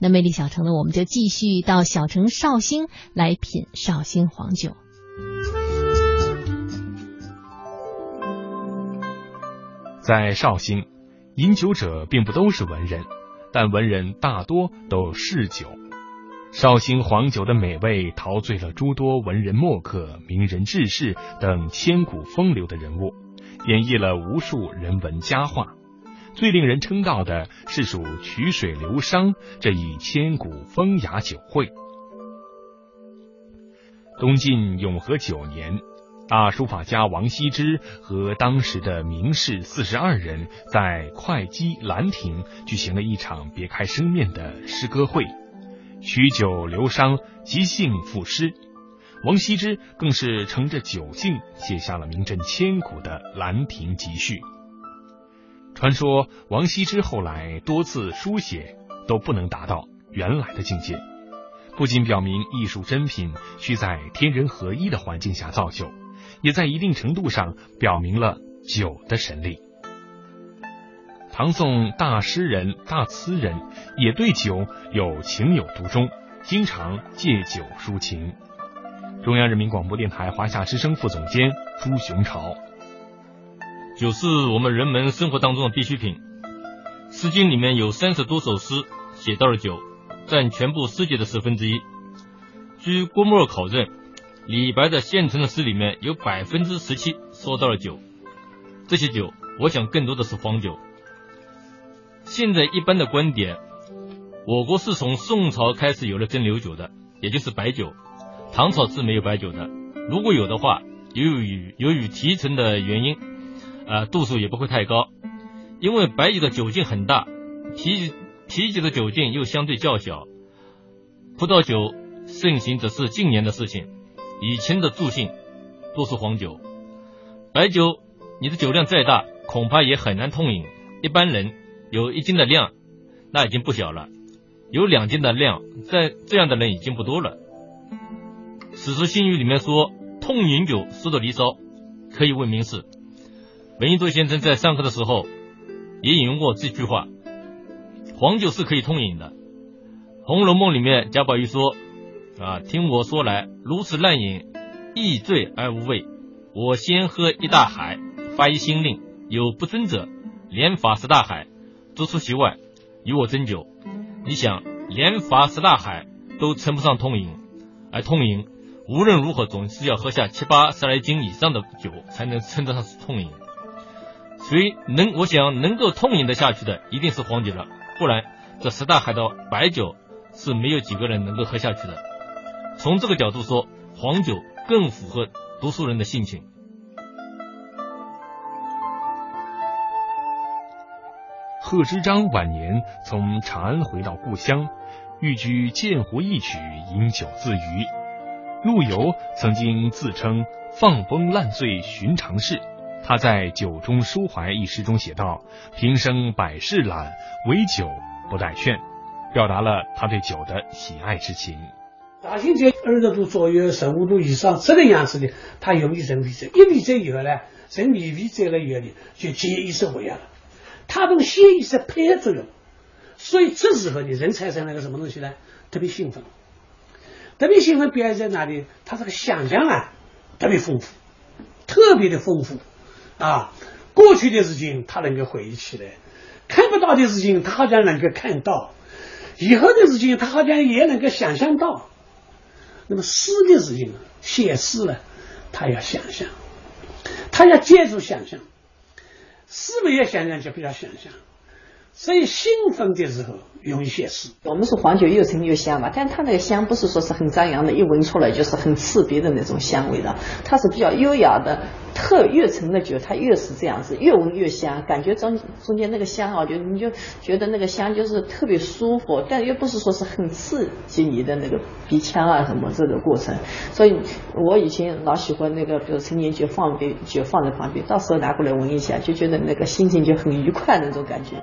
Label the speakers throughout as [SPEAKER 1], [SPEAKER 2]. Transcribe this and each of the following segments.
[SPEAKER 1] 那魅力小城呢，我们就继续到小城绍兴来品绍兴黄酒。
[SPEAKER 2] 在绍兴，饮酒者并不都是文人，但文人大多都嗜酒。绍兴黄酒的美味陶醉了诸多文人墨客、名人志士等千古风流的人物，演绎了无数人文佳话。最令人称道的是属曲水流觞这一千古风雅酒会。东晋永和九年，大书法家王羲之和当时的名士四十二人在会稽兰亭举行了一场别开生面的诗歌会，曲酒流觞，即兴赋诗。王羲之更是乘着酒劲，写下了名震千古的《兰亭集序》。传说王羲之后来多次书写都不能达到原来的境界，不仅表明艺术珍品需在天人合一的环境下造就，也在一定程度上表明了酒的神力。唐宋大诗人、大词人也对酒有情有独钟，经常借酒抒情。中央人民广播电台华夏之声副总监朱雄朝。
[SPEAKER 3] 酒是我们人们生活当中的必需品，《诗经》里面有三十多首诗写到了酒，占全部诗集的十分之一。据郭沫若考证，李白的现存的诗里面有百分之十七说到了酒。这些酒，我想更多的是黄酒。现在一般的观点，我国是从宋朝开始有了蒸馏酒的，也就是白酒。唐朝是没有白酒的，如果有的话，由于由于提纯的原因。啊，度数也不会太高，因为白酒的酒劲很大，啤啤酒的酒劲又相对较小。葡萄酒盛行只是近年的事情，以前的助兴多是黄酒。白酒你的酒量再大，恐怕也很难痛饮。一般人有一斤的量，那已经不小了；有两斤的量，在这样的人已经不多了。史书新语里面说，痛饮酒说的离骚，可以问名士。闻一多先生在上课的时候也引用过这句话：“黄酒是可以通饮的。”《红楼梦》里面贾宝玉说：“啊，听我说来，如此滥饮，易醉而无味。我先喝一大海，发一新令，有不尊者，连罚十大海，逐出席外，与我斟酒。你想，连罚十大海都称不上通饮，而通饮无论如何总是要喝下七八十来斤以上的酒，才能称得上是通饮。”所以能，我想能够痛饮得下去的一定是黄酒了，不然这十大海的白酒是没有几个人能够喝下去的。从这个角度说，黄酒更符合读书人的性情。
[SPEAKER 2] 贺知章晚年从长安回到故乡，寓居鉴湖一曲，饮酒自娱。陆游曾经自称“放风烂醉寻常事”。他在《酒中抒怀》一诗中写道：“平生百事懒，唯酒不待劝”，表达了他对酒的喜爱之情。
[SPEAKER 4] 大兴在二十度左右、十五度以上这个样子的，它容易生鼻塞。一鼻塞以后呢，生鼻鼻塞了以后呢，就解意识活跃了，它跟血意识配合作用，所以这时候呢，人产生了个什么东西呢？特别兴奋，特别兴奋表现在哪里？他这个想象啊，特别丰富，特别的丰富。啊，过去的事情他能够回忆起来，看不到的事情他好像能够看到，以后的事情他好像也能够想象到。那么诗的事情，写诗呢，他要想象，他要借助想象，诗没有想象就不要想象。所以兴奋的时候容易写诗。
[SPEAKER 5] 我们说黄酒又陈又香嘛，但它那个香不是说是很张扬的，一闻出来就是很刺鼻的那种香味的，它是比较优雅的。特越陈的酒，它越是这样子，越闻越香，感觉中中间那个香啊，就你就觉得那个香就是特别舒服，但又不是说是很刺激你的那个鼻腔啊什么这个过程。所以我以前老喜欢那个，比如陈年酒放杯酒放在旁边，到时候拿过来闻一下，就觉得那个心情就很愉快那种感觉。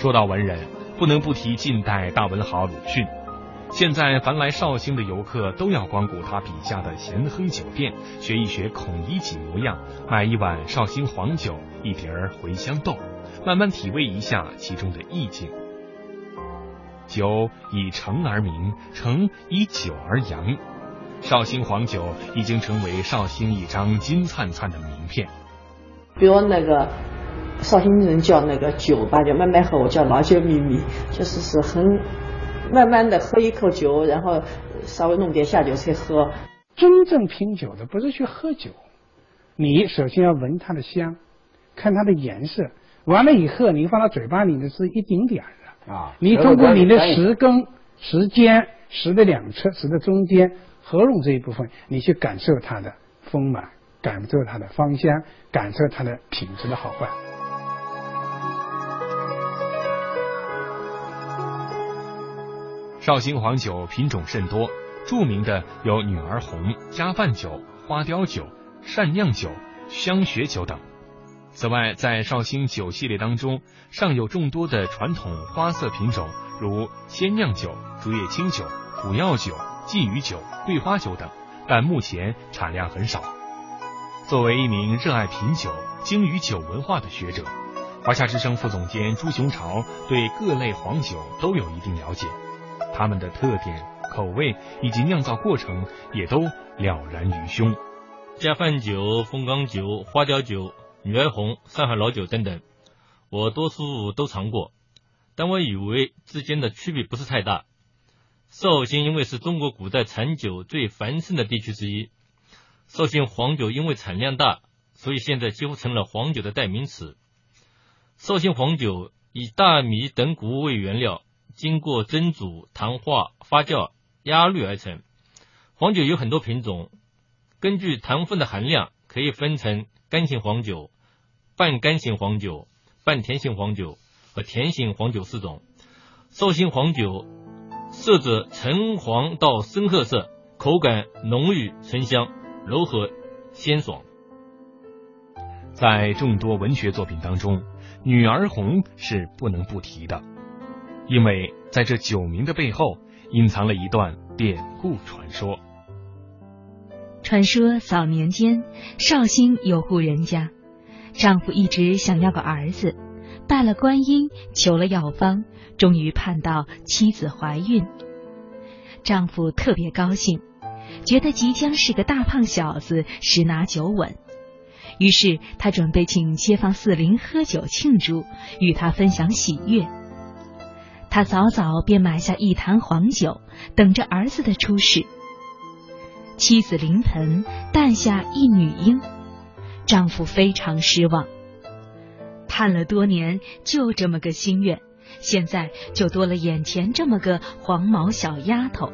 [SPEAKER 2] 说到文人，不能不提近代大文豪鲁迅。现在凡来绍兴的游客都要光顾他笔下的咸亨酒店，学一学孔乙己模样，买一碗绍兴黄酒，一碟茴香豆，慢慢体味一下其中的意境。酒以橙而名，橙以酒而扬。绍兴黄酒已经成为绍兴一张金灿灿的名片。
[SPEAKER 5] 比如那个绍兴人叫那个酒吧，就慢慢喝，我叫老酒秘密，就是是很慢慢的喝一口酒，然后稍微弄点下酒菜喝。
[SPEAKER 4] 真正品酒的不是去喝酒，你首先要闻它的香，看它的颜色，完了以后你放到嘴巴里的是一丁点儿的
[SPEAKER 6] 啊
[SPEAKER 4] 你通过你的舌根、舌尖、舌的两侧、舌的中间、喉咙这一部分，你去感受它的丰满，感受它的芳香，感受它的品质的好坏。
[SPEAKER 2] 绍兴黄酒品种甚多，著名的有女儿红、加饭酒、花雕酒、善酿酒、香雪酒等。此外，在绍兴酒系列当中，尚有众多的传统花色品种，如鲜酿酒、竹叶青酒、古药酒、鲫鱼酒、桂花酒等，但目前产量很少。作为一名热爱品酒、精于酒文化的学者，华夏之声副总监朱雄朝对各类黄酒都有一定了解，它们的特点、口味以及酿造过程也都了然于胸。
[SPEAKER 3] 加饭酒、凤冈酒、花雕酒、女儿红、上海老酒等等，我多数都尝过，但我以为之间的区别不是太大。绍兴因为是中国古代产酒最繁盛的地区之一，绍兴黄酒因为产量大，所以现在几乎成了黄酒的代名词。绍兴黄酒以大米等谷物为原料，经过蒸煮、糖化、发酵、压滤而成。黄酒有很多品种，根据糖分的含量，可以分成干型黄酒、半干型黄酒、半甜型黄酒和甜型黄酒四种。绍兴黄酒色泽橙黄到深褐色，口感浓郁醇香，柔和鲜爽。
[SPEAKER 2] 在众多文学作品当中，《女儿红》是不能不提的，因为在这酒名的背后隐藏了一段典故传说。
[SPEAKER 1] 传说早年间，绍兴有户人家，丈夫一直想要个儿子，拜了观音，求了药方，终于盼到妻子怀孕。丈夫特别高兴，觉得即将是个大胖小子，十拿九稳。于是他准备请街坊四邻喝酒庆祝，与他分享喜悦。他早早便买下一坛黄酒，等着儿子的出世。妻子临盆，诞下一女婴，丈夫非常失望。盼了多年，就这么个心愿，现在就多了眼前这么个黄毛小丫头，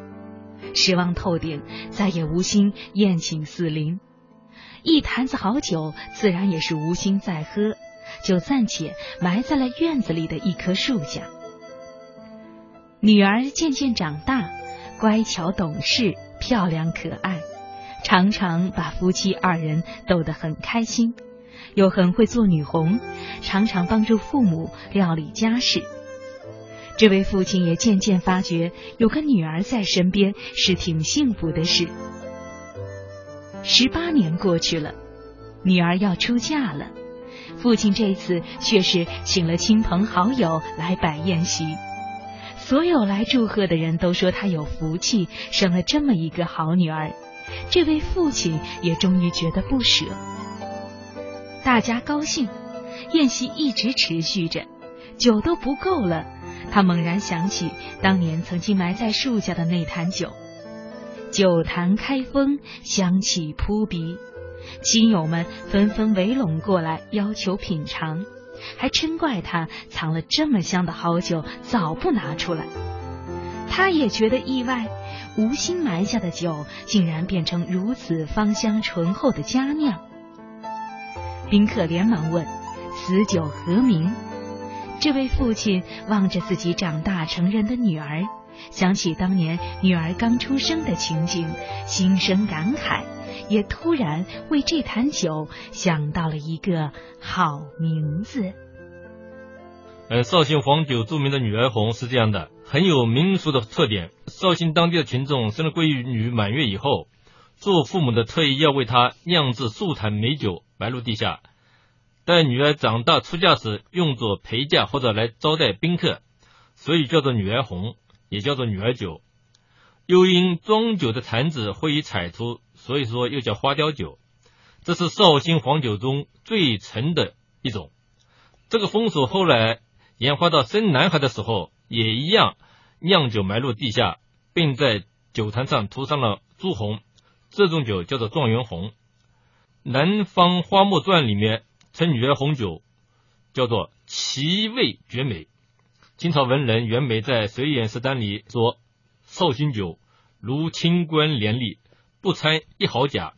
[SPEAKER 1] 失望透顶，再也无心宴请四邻。一坛子好酒，自然也是无心再喝，就暂且埋在了院子里的一棵树下。女儿渐渐长大，乖巧懂事。漂亮可爱，常常把夫妻二人逗得很开心，又很会做女红，常常帮助父母料理家事。这位父亲也渐渐发觉，有个女儿在身边是挺幸福的事。十八年过去了，女儿要出嫁了，父亲这次却是请了亲朋好友来摆宴席。所有来祝贺的人都说他有福气，生了这么一个好女儿。这位父亲也终于觉得不舍。大家高兴，宴席一直持续着，酒都不够了。他猛然想起当年曾经埋在树下的那坛酒，酒坛开封，香气扑鼻，亲友们纷纷围拢过来，要求品尝。还嗔怪他藏了这么香的好酒，早不拿出来。他也觉得意外，无心埋下的酒竟然变成如此芳香醇厚的佳酿。宾客连忙问：“此酒何名？”这位父亲望着自己长大成人的女儿，想起当年女儿刚出生的情景，心生感慨。也突然为这坛酒想到了一个好名字。
[SPEAKER 3] 呃，绍兴黄酒著名的女儿红是这样的，很有民俗的特点。绍兴当地的群众生了闺女满月以后，做父母的特意要为她酿制数坛美酒，埋入地下。待女儿长大出嫁时，用作陪嫁或者来招待宾客，所以叫做女儿红。也叫做女儿酒。又因装酒的坛子会以彩涂，所以说又叫花雕酒。这是绍兴黄酒中最陈的一种。这个风俗后来演化到生男孩的时候，也一样酿酒埋入地下，并在酒坛上涂上了朱红。这种酒叫做状元红。《南方花木传》里面称女儿红酒叫做奇味绝美。清朝文人袁枚在《随园诗单》里说：“绍兴酒如清官廉吏，不掺一毫假，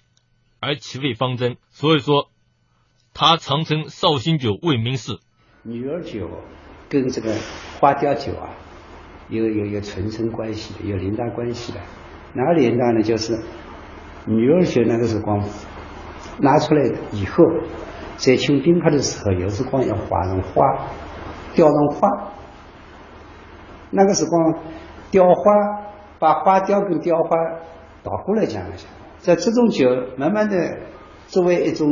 [SPEAKER 3] 而其味方真。”所以说，他常称绍兴酒为名士。
[SPEAKER 6] 女儿酒跟这个花雕酒啊，有有有纯生关系的，有连带关系的。哪个连带呢？就是女儿酒那个是光拿出来以后，在清冰块的时候，有时光要画上花，雕上花。那个时光，雕花把花雕跟雕花倒过来讲一下，在这种酒慢慢的作为一种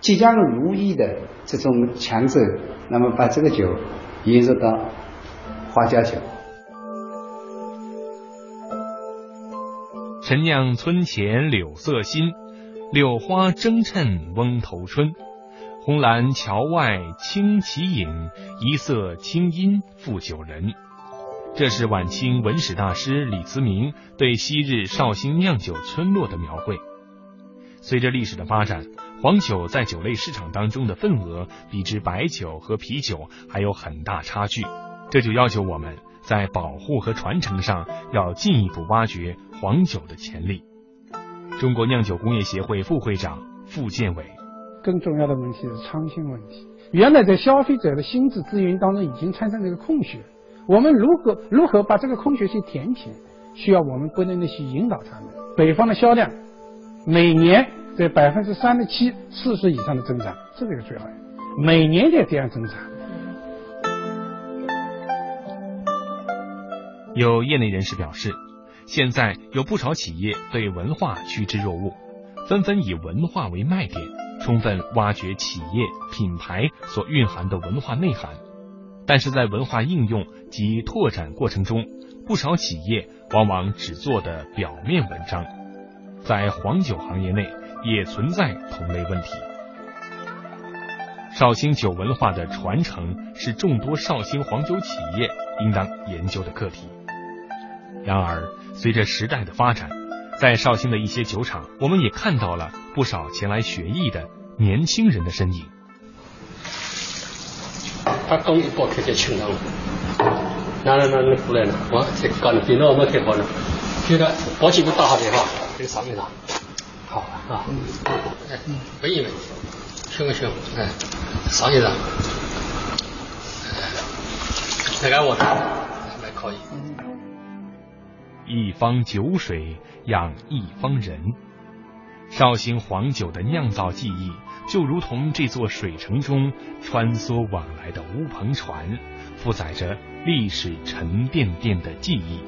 [SPEAKER 6] 即将如意的这种强者，那么把这个酒引入到花家酒。
[SPEAKER 2] 陈酿村前柳色新，柳花争衬翁头春。红蓝桥外清旗影，一色清音复酒人。这是晚清文史大师李慈铭对昔日绍兴酿酒村落的描绘。随着历史的发展，黄酒在酒类市场当中的份额比之白酒和啤酒还有很大差距，这就要求我们在保护和传承上要进一步挖掘黄酒的潜力。中国酿酒工业协会副会长傅建伟：
[SPEAKER 7] 更重要的问题是创新问题。原来在消费者的心智资源当中已经产生了一个空缺。我们如何如何把这个空缺去填起？需要我们不断的去引导他们。北方的销量每年在百分之三十七、四十以上的增长，这个是最好。每年在这样增长。
[SPEAKER 2] 有业内人士表示，现在有不少企业对文化趋之若鹜，纷纷以文化为卖点，充分挖掘企业品牌所蕴含的文化内涵。但是在文化应用及拓展过程中，不少企业往往只做的表面文章，在黄酒行业内也存在同类问题。绍兴酒文化的传承是众多绍兴黄酒企业应当研究的课题。然而，随着时代的发展，在绍兴的一些酒厂，我们也看到了不少前来学艺的年轻人的身影。
[SPEAKER 8] 他刚一包开就清了，哪来哪来过来呢？我这搞的电脑没开好呢，现在包几个大号电话，这个上面了，好啊，哎，没问题，行不行？哎，上一张，这个我还可以。
[SPEAKER 2] 一方酒水养一方人，绍兴黄酒的酿造技艺。就如同这座水城中穿梭往来的乌篷船，负载着历史沉甸甸的记忆，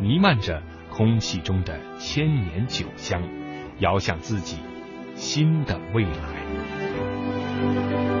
[SPEAKER 2] 弥漫着空气中的千年酒香，遥想自己新的未来。